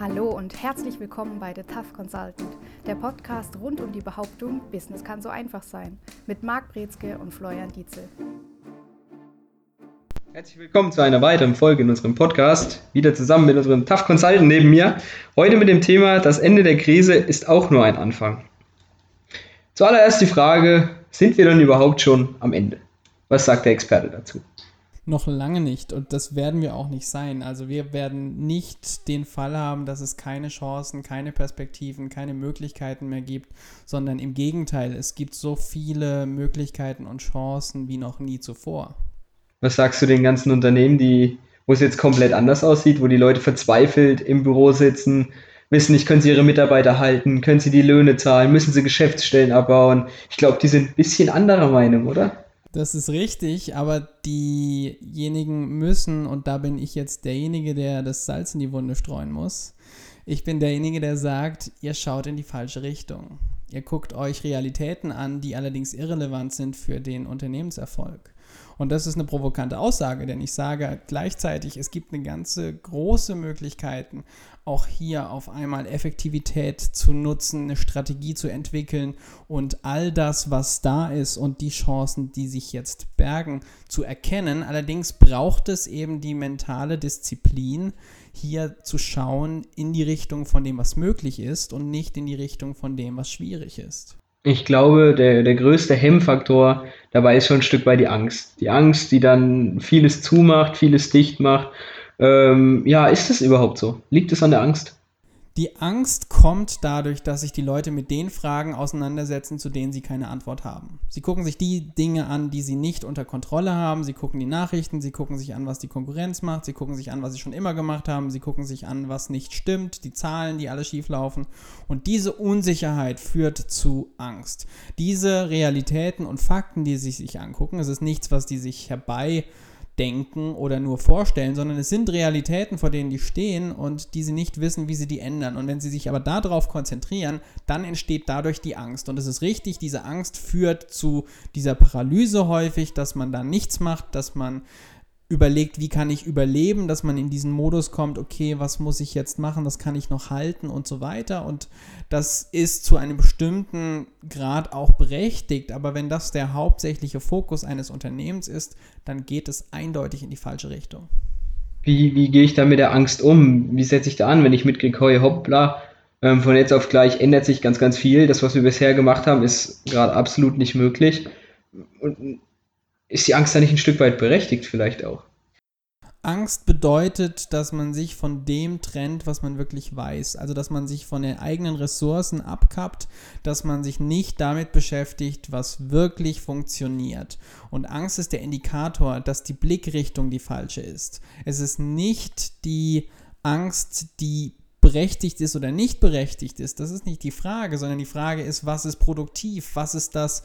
Hallo und herzlich willkommen bei The Tough Consultant, der Podcast rund um die Behauptung, Business kann so einfach sein, mit Marc Brezke und Florian Dietzel. Herzlich willkommen zu einer weiteren Folge in unserem Podcast. Wieder zusammen mit unserem Tough Consultant neben mir. Heute mit dem Thema, das Ende der Krise ist auch nur ein Anfang. Zuallererst die Frage, sind wir denn überhaupt schon am Ende? Was sagt der Experte dazu? Noch lange nicht und das werden wir auch nicht sein. Also wir werden nicht den Fall haben, dass es keine Chancen, keine Perspektiven, keine Möglichkeiten mehr gibt, sondern im Gegenteil, es gibt so viele Möglichkeiten und Chancen wie noch nie zuvor. Was sagst du den ganzen Unternehmen, die, wo es jetzt komplett anders aussieht, wo die Leute verzweifelt im Büro sitzen, wissen nicht, können sie ihre Mitarbeiter halten, können sie die Löhne zahlen, müssen sie Geschäftsstellen abbauen? Ich glaube, die sind ein bisschen anderer Meinung, oder? Das ist richtig, aber diejenigen müssen, und da bin ich jetzt derjenige, der das Salz in die Wunde streuen muss, ich bin derjenige, der sagt, ihr schaut in die falsche Richtung. Ihr guckt euch Realitäten an, die allerdings irrelevant sind für den Unternehmenserfolg. Und das ist eine provokante Aussage, denn ich sage gleichzeitig, es gibt eine ganze große Möglichkeiten, auch hier auf einmal Effektivität zu nutzen, eine Strategie zu entwickeln und all das, was da ist und die Chancen, die sich jetzt bergen, zu erkennen. Allerdings braucht es eben die mentale Disziplin, hier zu schauen in die Richtung von dem, was möglich ist und nicht in die Richtung von dem, was schwierig ist. Ich glaube, der, der größte Hemmfaktor dabei ist schon ein Stück weit die Angst. Die Angst, die dann vieles zumacht, vieles dicht macht. Ähm, ja, ist es überhaupt so? Liegt es an der Angst? Die Angst kommt dadurch, dass sich die Leute mit den Fragen auseinandersetzen, zu denen sie keine Antwort haben. Sie gucken sich die Dinge an, die sie nicht unter Kontrolle haben. Sie gucken die Nachrichten, sie gucken sich an, was die Konkurrenz macht, sie gucken sich an, was sie schon immer gemacht haben, sie gucken sich an, was nicht stimmt, die Zahlen, die alle schief laufen. Und diese Unsicherheit führt zu Angst. Diese Realitäten und Fakten, die sie sich angucken, es ist nichts, was die sich herbei denken oder nur vorstellen, sondern es sind Realitäten, vor denen die stehen und die sie nicht wissen, wie sie die ändern. Und wenn sie sich aber darauf konzentrieren, dann entsteht dadurch die Angst. Und es ist richtig, diese Angst führt zu dieser Paralyse häufig, dass man da nichts macht, dass man überlegt, wie kann ich überleben, dass man in diesen Modus kommt, okay, was muss ich jetzt machen, das kann ich noch halten und so weiter. Und das ist zu einem bestimmten Grad auch berechtigt, aber wenn das der hauptsächliche Fokus eines Unternehmens ist, dann geht es eindeutig in die falsche Richtung. Wie, wie gehe ich da mit der Angst um? Wie setze ich da an, wenn ich mitkriege, heu, hoppla, ähm, von jetzt auf gleich ändert sich ganz, ganz viel. Das, was wir bisher gemacht haben, ist gerade absolut nicht möglich. Und ist die Angst da nicht ein Stück weit berechtigt vielleicht auch? Angst bedeutet, dass man sich von dem trennt, was man wirklich weiß. Also, dass man sich von den eigenen Ressourcen abkappt, dass man sich nicht damit beschäftigt, was wirklich funktioniert. Und Angst ist der Indikator, dass die Blickrichtung die falsche ist. Es ist nicht die Angst, die berechtigt ist oder nicht berechtigt ist. Das ist nicht die Frage, sondern die Frage ist, was ist produktiv? Was ist das,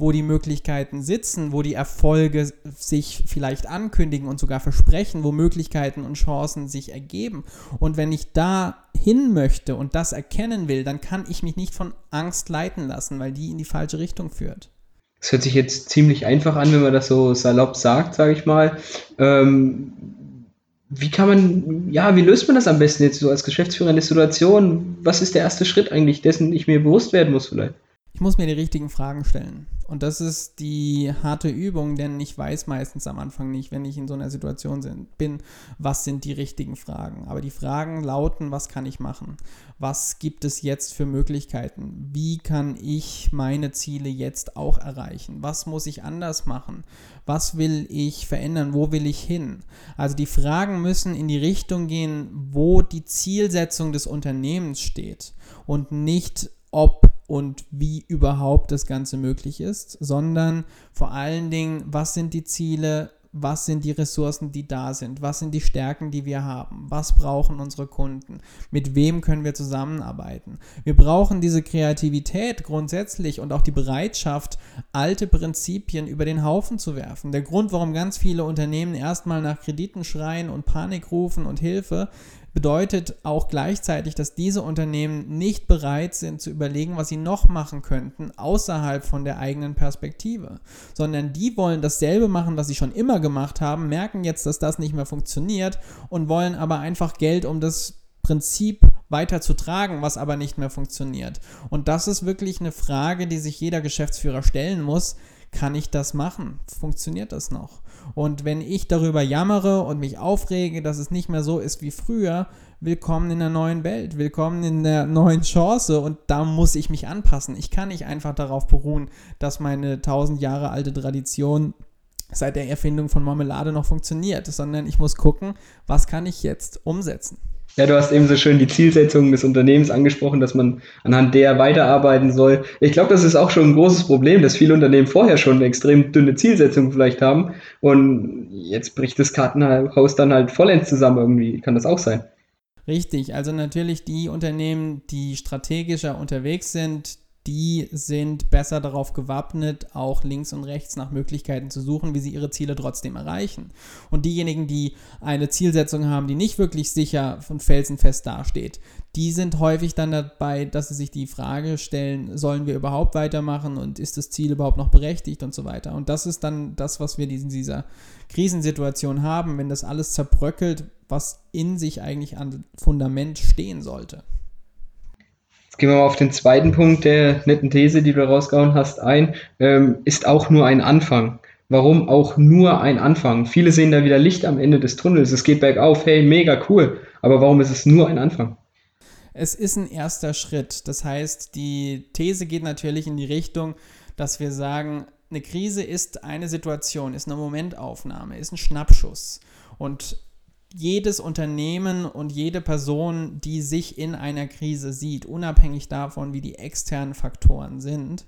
wo die Möglichkeiten sitzen, wo die Erfolge sich vielleicht ankündigen und sogar versprechen, wo Möglichkeiten und Chancen sich ergeben. Und wenn ich da hin möchte und das erkennen will, dann kann ich mich nicht von Angst leiten lassen, weil die in die falsche Richtung führt. Das hört sich jetzt ziemlich einfach an, wenn man das so salopp sagt, sage ich mal. Ähm, wie kann man, ja, wie löst man das am besten jetzt so als Geschäftsführer in der Situation? Was ist der erste Schritt eigentlich, dessen ich mir bewusst werden muss vielleicht? Ich muss mir die richtigen Fragen stellen. Und das ist die harte Übung, denn ich weiß meistens am Anfang nicht, wenn ich in so einer Situation bin, was sind die richtigen Fragen. Aber die Fragen lauten, was kann ich machen? Was gibt es jetzt für Möglichkeiten? Wie kann ich meine Ziele jetzt auch erreichen? Was muss ich anders machen? Was will ich verändern? Wo will ich hin? Also die Fragen müssen in die Richtung gehen, wo die Zielsetzung des Unternehmens steht und nicht, ob und wie überhaupt das Ganze möglich ist, sondern vor allen Dingen, was sind die Ziele, was sind die Ressourcen, die da sind, was sind die Stärken, die wir haben, was brauchen unsere Kunden, mit wem können wir zusammenarbeiten. Wir brauchen diese Kreativität grundsätzlich und auch die Bereitschaft, alte Prinzipien über den Haufen zu werfen. Der Grund, warum ganz viele Unternehmen erstmal nach Krediten schreien und Panik rufen und Hilfe, bedeutet auch gleichzeitig, dass diese Unternehmen nicht bereit sind zu überlegen, was sie noch machen könnten außerhalb von der eigenen Perspektive, sondern die wollen dasselbe machen, was sie schon immer gemacht haben, merken jetzt, dass das nicht mehr funktioniert und wollen aber einfach Geld, um das Prinzip weiter zu tragen, was aber nicht mehr funktioniert. Und das ist wirklich eine Frage, die sich jeder Geschäftsführer stellen muss. Kann ich das machen? Funktioniert das noch? Und wenn ich darüber jammere und mich aufrege, dass es nicht mehr so ist wie früher, willkommen in der neuen Welt, willkommen in der neuen Chance und da muss ich mich anpassen. Ich kann nicht einfach darauf beruhen, dass meine tausend Jahre alte Tradition seit der Erfindung von Marmelade noch funktioniert, sondern ich muss gucken, was kann ich jetzt umsetzen. Ja, du hast eben so schön die Zielsetzung des Unternehmens angesprochen, dass man anhand der weiterarbeiten soll. Ich glaube, das ist auch schon ein großes Problem, dass viele Unternehmen vorher schon eine extrem dünne Zielsetzung vielleicht haben und jetzt bricht das Kartenhaus dann halt vollends zusammen irgendwie. Kann das auch sein? Richtig, also natürlich die Unternehmen, die strategischer unterwegs sind, die sind besser darauf gewappnet, auch links und rechts nach Möglichkeiten zu suchen, wie sie ihre Ziele trotzdem erreichen. Und diejenigen, die eine Zielsetzung haben, die nicht wirklich sicher und felsenfest dasteht, die sind häufig dann dabei, dass sie sich die Frage stellen, sollen wir überhaupt weitermachen und ist das Ziel überhaupt noch berechtigt und so weiter. Und das ist dann das, was wir in dieser Krisensituation haben, wenn das alles zerbröckelt, was in sich eigentlich an Fundament stehen sollte. Gehen wir mal auf den zweiten Punkt der netten These, die du rausgehauen hast, ein. Ähm, ist auch nur ein Anfang. Warum auch nur ein Anfang? Viele sehen da wieder Licht am Ende des Tunnels. Es geht bergauf. Hey, mega cool. Aber warum ist es nur ein Anfang? Es ist ein erster Schritt. Das heißt, die These geht natürlich in die Richtung, dass wir sagen, eine Krise ist eine Situation, ist eine Momentaufnahme, ist ein Schnappschuss. Und jedes Unternehmen und jede Person, die sich in einer Krise sieht, unabhängig davon, wie die externen Faktoren sind,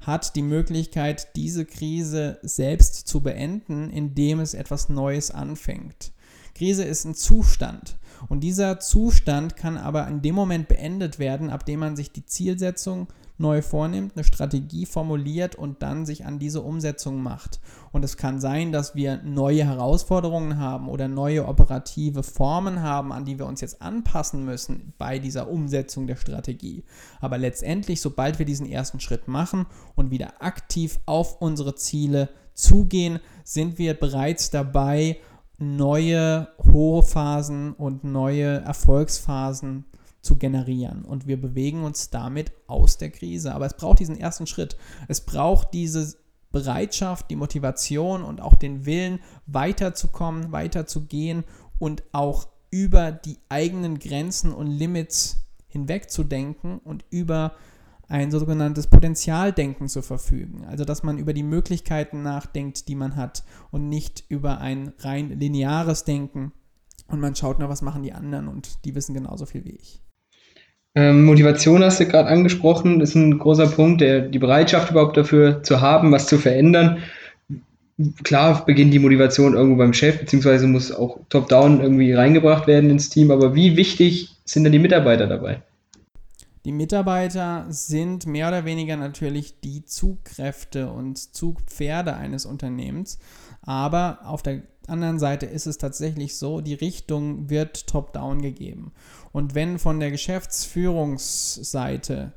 hat die Möglichkeit, diese Krise selbst zu beenden, indem es etwas Neues anfängt. Krise ist ein Zustand und dieser Zustand kann aber in dem Moment beendet werden, ab dem man sich die Zielsetzung neu vornimmt, eine Strategie formuliert und dann sich an diese Umsetzung macht. Und es kann sein, dass wir neue Herausforderungen haben oder neue operative Formen haben, an die wir uns jetzt anpassen müssen bei dieser Umsetzung der Strategie. Aber letztendlich, sobald wir diesen ersten Schritt machen und wieder aktiv auf unsere Ziele zugehen, sind wir bereits dabei, neue hohe Phasen und neue Erfolgsphasen zu generieren. Und wir bewegen uns damit aus der Krise. Aber es braucht diesen ersten Schritt. Es braucht diese Bereitschaft, die Motivation und auch den Willen, weiterzukommen, weiterzugehen und auch über die eigenen Grenzen und Limits hinwegzudenken und über ein sogenanntes Potenzialdenken zu verfügen. Also dass man über die Möglichkeiten nachdenkt, die man hat und nicht über ein rein lineares Denken und man schaut nur, was machen die anderen und die wissen genauso viel wie ich. Ähm, Motivation hast du gerade angesprochen, ist ein großer Punkt, der, die Bereitschaft überhaupt dafür zu haben, was zu verändern. Klar beginnt die Motivation irgendwo beim Chef, beziehungsweise muss auch top-down irgendwie reingebracht werden ins Team, aber wie wichtig sind denn die Mitarbeiter dabei? Die Mitarbeiter sind mehr oder weniger natürlich die Zugkräfte und Zugpferde eines Unternehmens, aber auf der anderen Seite ist es tatsächlich so, die Richtung wird top-down gegeben. Und wenn von der Geschäftsführungsseite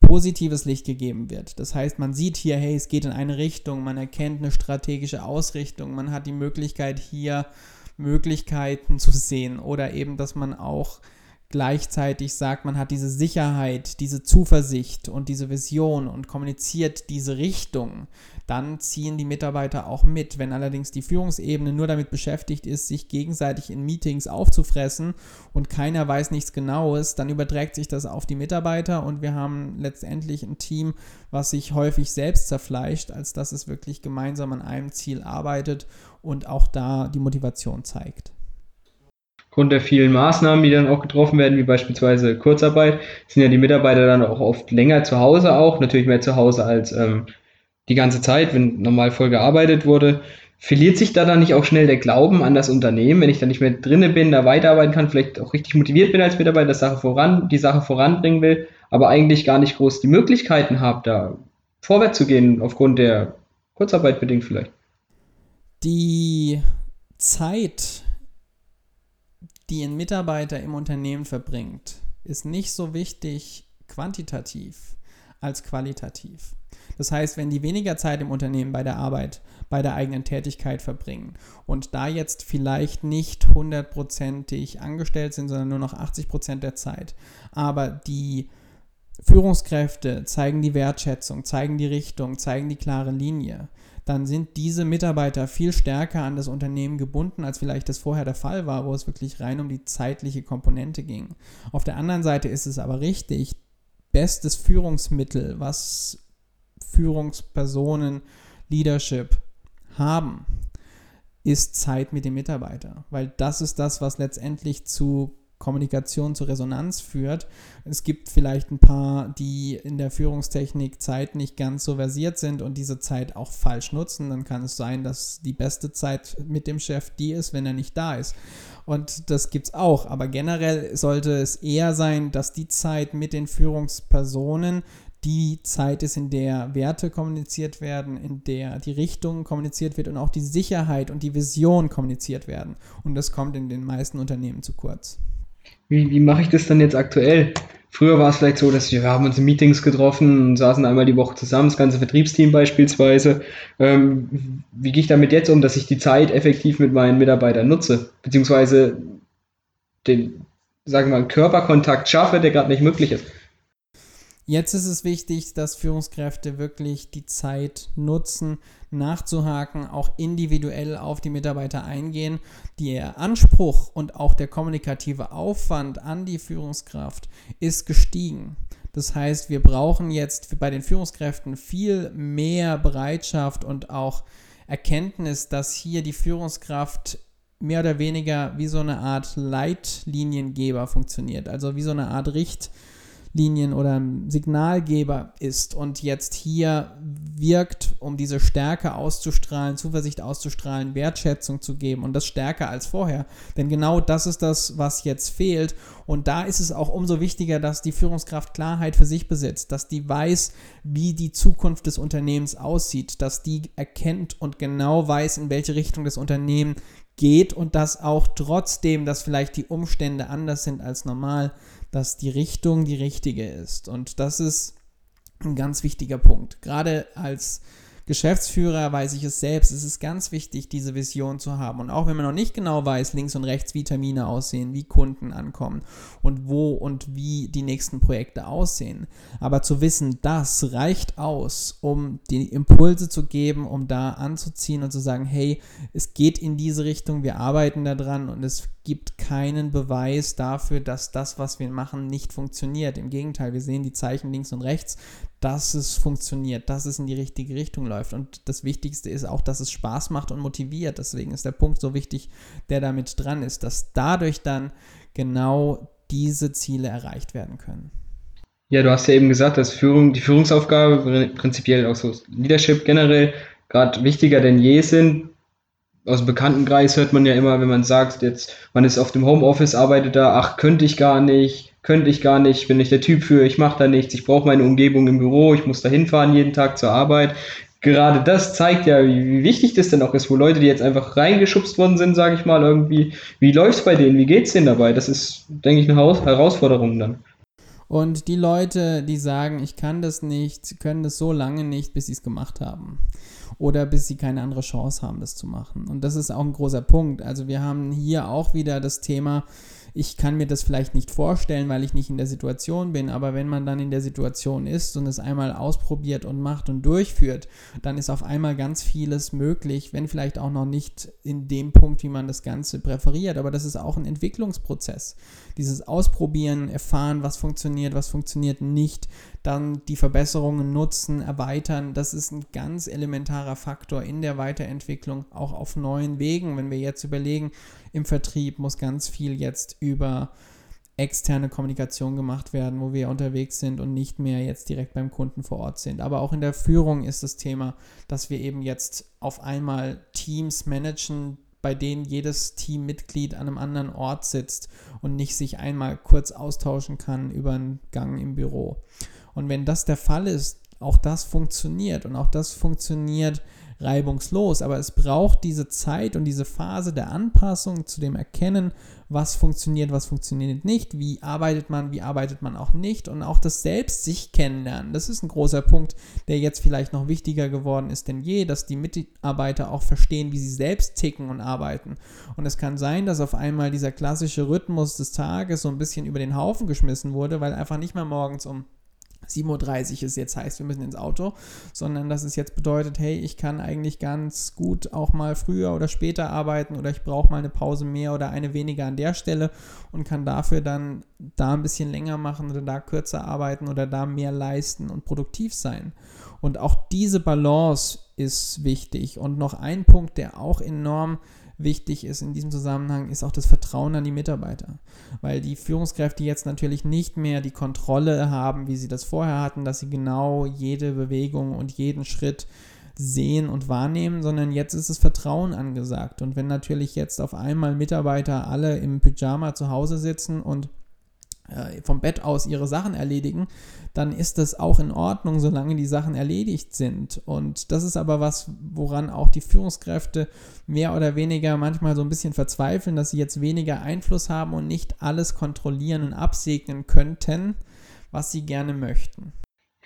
positives Licht gegeben wird, das heißt, man sieht hier, hey, es geht in eine Richtung, man erkennt eine strategische Ausrichtung, man hat die Möglichkeit hier Möglichkeiten zu sehen oder eben, dass man auch gleichzeitig sagt, man hat diese Sicherheit, diese Zuversicht und diese Vision und kommuniziert diese Richtung, dann ziehen die Mitarbeiter auch mit. Wenn allerdings die Führungsebene nur damit beschäftigt ist, sich gegenseitig in Meetings aufzufressen und keiner weiß nichts Genaues, dann überträgt sich das auf die Mitarbeiter und wir haben letztendlich ein Team, was sich häufig selbst zerfleischt, als dass es wirklich gemeinsam an einem Ziel arbeitet und auch da die Motivation zeigt. Aufgrund der vielen Maßnahmen, die dann auch getroffen werden, wie beispielsweise Kurzarbeit, sind ja die Mitarbeiter dann auch oft länger zu Hause auch, natürlich mehr zu Hause als ähm, die ganze Zeit, wenn normal voll gearbeitet wurde. Verliert sich da dann nicht auch schnell der Glauben an das Unternehmen, wenn ich da nicht mehr drinne bin, da weiterarbeiten kann, vielleicht auch richtig motiviert bin als Mitarbeiter, das Sache voran, die Sache voranbringen will, aber eigentlich gar nicht groß die Möglichkeiten habe, da vorwärts zu gehen, aufgrund der Kurzarbeit bedingt vielleicht? Die Zeit, die ein Mitarbeiter im Unternehmen verbringt, ist nicht so wichtig quantitativ als qualitativ. Das heißt, wenn die weniger Zeit im Unternehmen bei der Arbeit, bei der eigenen Tätigkeit verbringen und da jetzt vielleicht nicht hundertprozentig angestellt sind, sondern nur noch 80 Prozent der Zeit, aber die Führungskräfte zeigen die Wertschätzung, zeigen die Richtung, zeigen die klare Linie, dann sind diese Mitarbeiter viel stärker an das Unternehmen gebunden, als vielleicht das vorher der Fall war, wo es wirklich rein um die zeitliche Komponente ging. Auf der anderen Seite ist es aber richtig, bestes Führungsmittel, was Führungspersonen, Leadership haben, ist Zeit mit dem Mitarbeiter, weil das ist das, was letztendlich zu Kommunikation zu Resonanz führt. Es gibt vielleicht ein paar, die in der Führungstechnik Zeit nicht ganz so versiert sind und diese Zeit auch falsch nutzen. Dann kann es sein, dass die beste Zeit mit dem Chef die ist, wenn er nicht da ist. Und das gibt es auch. Aber generell sollte es eher sein, dass die Zeit mit den Führungspersonen die Zeit ist, in der Werte kommuniziert werden, in der die Richtung kommuniziert wird und auch die Sicherheit und die Vision kommuniziert werden. Und das kommt in den meisten Unternehmen zu kurz wie, wie mache ich das dann jetzt aktuell? Früher war es vielleicht so, dass wir, wir haben uns in Meetings getroffen und saßen einmal die Woche zusammen, das ganze Vertriebsteam beispielsweise. Ähm, wie gehe ich damit jetzt um, dass ich die Zeit effektiv mit meinen Mitarbeitern nutze? Beziehungsweise den, sagen wir mal, Körperkontakt schaffe, der gerade nicht möglich ist. Jetzt ist es wichtig, dass Führungskräfte wirklich die Zeit nutzen, nachzuhaken, auch individuell auf die Mitarbeiter eingehen. Der Anspruch und auch der kommunikative Aufwand an die Führungskraft ist gestiegen. Das heißt, wir brauchen jetzt bei den Führungskräften viel mehr Bereitschaft und auch Erkenntnis, dass hier die Führungskraft mehr oder weniger wie so eine Art Leitliniengeber funktioniert, also wie so eine Art Richt Linien oder Signalgeber ist und jetzt hier wirkt, um diese Stärke auszustrahlen, Zuversicht auszustrahlen, Wertschätzung zu geben und das stärker als vorher. Denn genau das ist das, was jetzt fehlt. Und da ist es auch umso wichtiger, dass die Führungskraft Klarheit für sich besitzt, dass die weiß, wie die Zukunft des Unternehmens aussieht, dass die erkennt und genau weiß, in welche Richtung das Unternehmen geht und dass auch trotzdem, dass vielleicht die Umstände anders sind als normal, dass die Richtung die richtige ist. Und das ist ein ganz wichtiger Punkt. Gerade als Geschäftsführer weiß ich es selbst, es ist ganz wichtig, diese Vision zu haben. Und auch wenn man noch nicht genau weiß, links und rechts, wie Termine aussehen, wie Kunden ankommen und wo und wie die nächsten Projekte aussehen. Aber zu wissen, das reicht aus, um die Impulse zu geben, um da anzuziehen und zu sagen, hey, es geht in diese Richtung, wir arbeiten daran und es gibt keinen Beweis dafür, dass das, was wir machen, nicht funktioniert. Im Gegenteil, wir sehen die Zeichen links und rechts, dass es funktioniert, dass es in die richtige Richtung läuft. Und das Wichtigste ist auch, dass es Spaß macht und motiviert. Deswegen ist der Punkt so wichtig, der damit dran ist, dass dadurch dann genau diese Ziele erreicht werden können. Ja, du hast ja eben gesagt, dass Führung, die Führungsaufgabe, prinzipiell auch so Leadership generell, gerade wichtiger denn je sind aus dem Bekanntenkreis hört man ja immer, wenn man sagt, jetzt, man ist auf dem Homeoffice, arbeitet da, ach, könnte ich gar nicht, könnte ich gar nicht, bin ich der Typ für, ich mache da nichts, ich brauche meine Umgebung im Büro, ich muss da hinfahren jeden Tag zur Arbeit. Gerade das zeigt ja, wie, wichtig das denn auch ist, wo Leute, die jetzt einfach reingeschubst worden sind, sage ich mal, irgendwie, wie läuft es bei denen, wie geht es denen dabei? Das ist, denke ich, eine Herausforderung dann. Und die Leute, die sagen, ich kann das nicht, können das so lange nicht, bis sie es gemacht haben oder bis sie keine andere Chance haben, das zu machen. Und das ist auch ein großer Punkt. Also wir haben hier auch wieder das Thema, ich kann mir das vielleicht nicht vorstellen, weil ich nicht in der Situation bin, aber wenn man dann in der Situation ist und es einmal ausprobiert und macht und durchführt, dann ist auf einmal ganz vieles möglich, wenn vielleicht auch noch nicht in dem Punkt, wie man das Ganze präferiert, aber das ist auch ein Entwicklungsprozess. Dieses Ausprobieren, erfahren, was funktioniert, was funktioniert nicht, dann die Verbesserungen nutzen, erweitern, das ist ein ganz elementarer Faktor in der Weiterentwicklung, auch auf neuen Wegen. Wenn wir jetzt überlegen, im Vertrieb muss ganz viel jetzt über externe Kommunikation gemacht werden, wo wir unterwegs sind und nicht mehr jetzt direkt beim Kunden vor Ort sind. Aber auch in der Führung ist das Thema, dass wir eben jetzt auf einmal Teams managen, bei denen jedes Teammitglied an einem anderen Ort sitzt und nicht sich einmal kurz austauschen kann über einen Gang im Büro. Und wenn das der Fall ist, auch das funktioniert und auch das funktioniert reibungslos, aber es braucht diese Zeit und diese Phase der Anpassung zu dem Erkennen, was funktioniert, was funktioniert nicht, wie arbeitet man, wie arbeitet man auch nicht und auch das Selbst sich kennenlernen. Das ist ein großer Punkt, der jetzt vielleicht noch wichtiger geworden ist denn je, dass die Mitarbeiter auch verstehen, wie sie selbst ticken und arbeiten. Und es kann sein, dass auf einmal dieser klassische Rhythmus des Tages so ein bisschen über den Haufen geschmissen wurde, weil einfach nicht mehr morgens um 7.30 Uhr ist jetzt heißt, wir müssen ins Auto, sondern dass es jetzt bedeutet, hey, ich kann eigentlich ganz gut auch mal früher oder später arbeiten oder ich brauche mal eine Pause mehr oder eine weniger an der Stelle und kann dafür dann da ein bisschen länger machen oder da kürzer arbeiten oder da mehr leisten und produktiv sein. Und auch diese Balance ist wichtig. Und noch ein Punkt, der auch enorm wichtig ist in diesem Zusammenhang, ist auch das Vertrauen an die Mitarbeiter. Weil die Führungskräfte jetzt natürlich nicht mehr die Kontrolle haben, wie sie das vorher hatten, dass sie genau jede Bewegung und jeden Schritt sehen und wahrnehmen, sondern jetzt ist das Vertrauen angesagt. Und wenn natürlich jetzt auf einmal Mitarbeiter alle im Pyjama zu Hause sitzen und vom Bett aus ihre Sachen erledigen, dann ist das auch in Ordnung, solange die Sachen erledigt sind. Und das ist aber was, woran auch die Führungskräfte mehr oder weniger manchmal so ein bisschen verzweifeln, dass sie jetzt weniger Einfluss haben und nicht alles kontrollieren und absegnen könnten, was sie gerne möchten.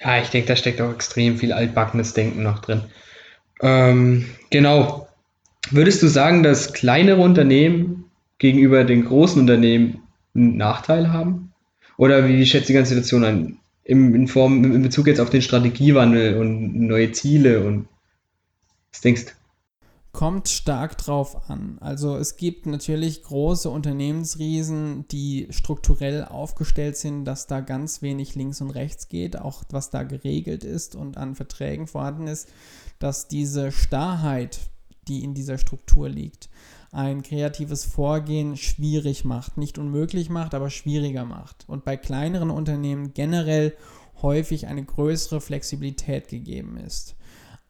Ja, ich denke, da steckt auch extrem viel altbackenes Denken noch drin. Ähm, genau. Würdest du sagen, dass kleinere Unternehmen gegenüber den großen Unternehmen einen Nachteil haben? Oder wie schätzt die ganze Situation ein? Im, in Form, in Bezug jetzt auf den Strategiewandel und neue Ziele und was denkst du? Kommt stark drauf an. Also es gibt natürlich große Unternehmensriesen, die strukturell aufgestellt sind, dass da ganz wenig links und rechts geht, auch was da geregelt ist und an Verträgen vorhanden ist, dass diese Starrheit, die in dieser Struktur liegt, ein kreatives Vorgehen schwierig macht. Nicht unmöglich macht, aber schwieriger macht. Und bei kleineren Unternehmen generell häufig eine größere Flexibilität gegeben ist.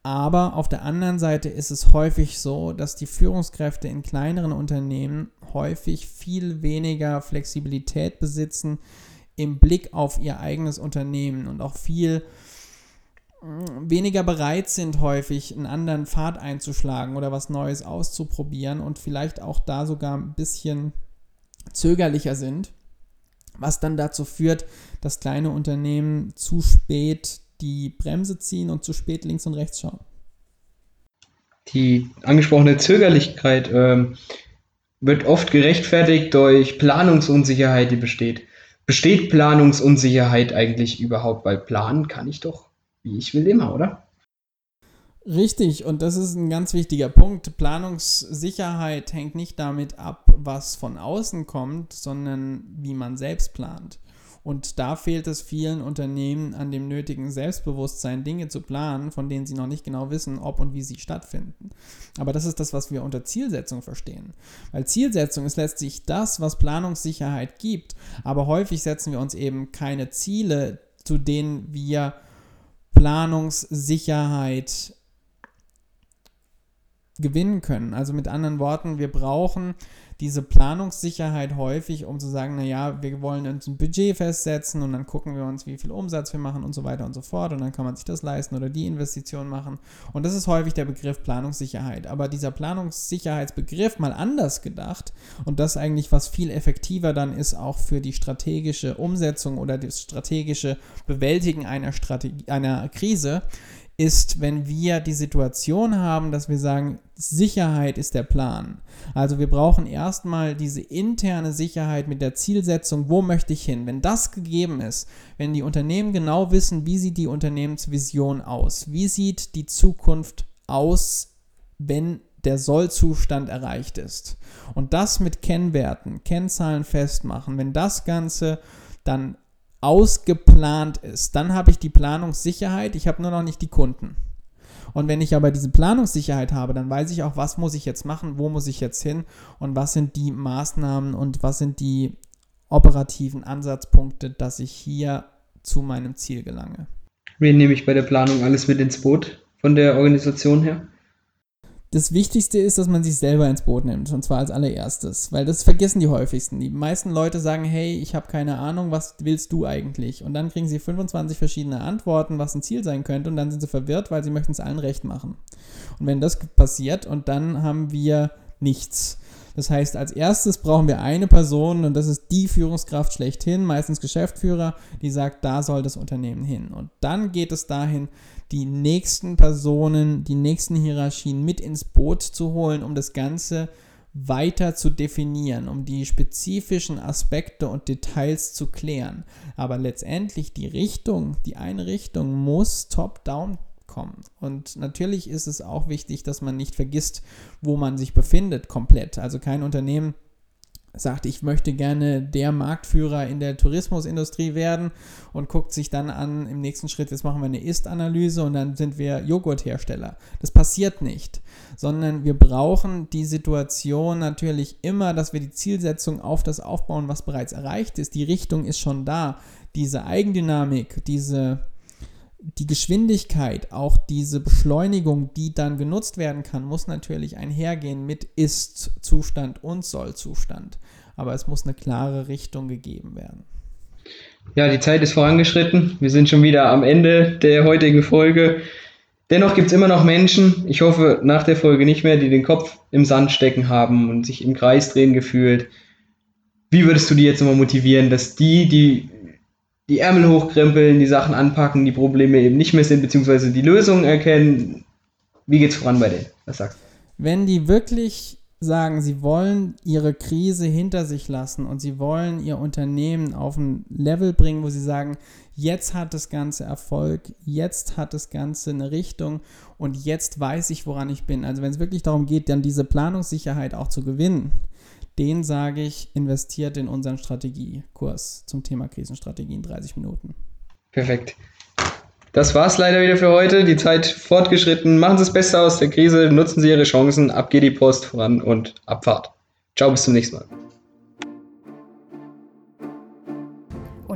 Aber auf der anderen Seite ist es häufig so, dass die Führungskräfte in kleineren Unternehmen häufig viel weniger Flexibilität besitzen im Blick auf ihr eigenes Unternehmen und auch viel weniger bereit sind, häufig einen anderen Pfad einzuschlagen oder was Neues auszuprobieren und vielleicht auch da sogar ein bisschen zögerlicher sind, was dann dazu führt, dass kleine Unternehmen zu spät die Bremse ziehen und zu spät links und rechts schauen. Die angesprochene Zögerlichkeit ähm, wird oft gerechtfertigt durch Planungsunsicherheit, die besteht. Besteht Planungsunsicherheit eigentlich überhaupt? Weil planen kann ich doch wie ich will immer, oder? Richtig, und das ist ein ganz wichtiger Punkt. Planungssicherheit hängt nicht damit ab, was von außen kommt, sondern wie man selbst plant. Und da fehlt es vielen Unternehmen an dem nötigen Selbstbewusstsein, Dinge zu planen, von denen sie noch nicht genau wissen, ob und wie sie stattfinden. Aber das ist das, was wir unter Zielsetzung verstehen. Weil Zielsetzung ist letztlich das, was Planungssicherheit gibt. Aber häufig setzen wir uns eben keine Ziele, zu denen wir Planungssicherheit gewinnen können. Also mit anderen Worten, wir brauchen diese Planungssicherheit häufig, um zu sagen, naja, wir wollen uns ein Budget festsetzen und dann gucken wir uns, wie viel Umsatz wir machen und so weiter und so fort und dann kann man sich das leisten oder die Investition machen. Und das ist häufig der Begriff Planungssicherheit. Aber dieser Planungssicherheitsbegriff mal anders gedacht und das eigentlich, was viel effektiver dann ist, auch für die strategische Umsetzung oder das strategische Bewältigen einer, Strategie, einer Krise, ist, wenn wir die Situation haben, dass wir sagen, Sicherheit ist der Plan. Also wir brauchen erstmal diese interne Sicherheit mit der Zielsetzung, wo möchte ich hin. Wenn das gegeben ist, wenn die Unternehmen genau wissen, wie sieht die Unternehmensvision aus, wie sieht die Zukunft aus, wenn der Sollzustand erreicht ist. Und das mit Kennwerten, Kennzahlen festmachen, wenn das Ganze dann ausgeplant ist, dann habe ich die Planungssicherheit, ich habe nur noch nicht die Kunden. Und wenn ich aber diese Planungssicherheit habe, dann weiß ich auch, was muss ich jetzt machen, wo muss ich jetzt hin und was sind die Maßnahmen und was sind die operativen Ansatzpunkte, dass ich hier zu meinem Ziel gelange. Wen nehme ich bei der Planung alles mit ins Boot von der Organisation her? Das Wichtigste ist, dass man sich selber ins Boot nimmt, und zwar als allererstes, weil das vergessen die häufigsten. Die meisten Leute sagen, hey, ich habe keine Ahnung, was willst du eigentlich? Und dann kriegen sie 25 verschiedene Antworten, was ein Ziel sein könnte, und dann sind sie verwirrt, weil sie möchten es allen recht machen. Und wenn das passiert, und dann haben wir nichts. Das heißt, als erstes brauchen wir eine Person und das ist die Führungskraft schlechthin, meistens Geschäftsführer, die sagt, da soll das Unternehmen hin. Und dann geht es dahin, die nächsten Personen, die nächsten Hierarchien mit ins Boot zu holen, um das Ganze weiter zu definieren, um die spezifischen Aspekte und Details zu klären. Aber letztendlich die Richtung, die eine Richtung muss top-down kommen. Und natürlich ist es auch wichtig, dass man nicht vergisst, wo man sich befindet komplett. Also kein Unternehmen sagt, ich möchte gerne der Marktführer in der Tourismusindustrie werden und guckt sich dann an, im nächsten Schritt, jetzt machen wir eine Ist-Analyse und dann sind wir Joghurthersteller. Das passiert nicht, sondern wir brauchen die Situation natürlich immer, dass wir die Zielsetzung auf das aufbauen, was bereits erreicht ist. Die Richtung ist schon da. Diese Eigendynamik, diese die Geschwindigkeit, auch diese Beschleunigung, die dann genutzt werden kann, muss natürlich einhergehen mit Ist-Zustand und Soll-Zustand. Aber es muss eine klare Richtung gegeben werden. Ja, die Zeit ist vorangeschritten. Wir sind schon wieder am Ende der heutigen Folge. Dennoch gibt es immer noch Menschen, ich hoffe nach der Folge nicht mehr, die den Kopf im Sand stecken haben und sich im Kreis drehen gefühlt. Wie würdest du die jetzt nochmal motivieren, dass die, die die Ärmel hochkrempeln, die Sachen anpacken, die Probleme eben nicht mehr sind, beziehungsweise die Lösungen erkennen. Wie geht's voran bei denen? Was sagst du? Wenn die wirklich sagen, sie wollen ihre Krise hinter sich lassen und sie wollen ihr Unternehmen auf ein Level bringen, wo sie sagen, jetzt hat das Ganze Erfolg, jetzt hat das Ganze eine Richtung und jetzt weiß ich, woran ich bin. Also wenn es wirklich darum geht, dann diese Planungssicherheit auch zu gewinnen, den sage ich, investiert in unseren Strategiekurs zum Thema Krisenstrategie in 30 Minuten. Perfekt. Das war's leider wieder für heute. Die Zeit fortgeschritten. Machen Sie das Beste aus der Krise, nutzen Sie Ihre Chancen, ab geht die Post voran und Abfahrt. Ciao, bis zum nächsten Mal.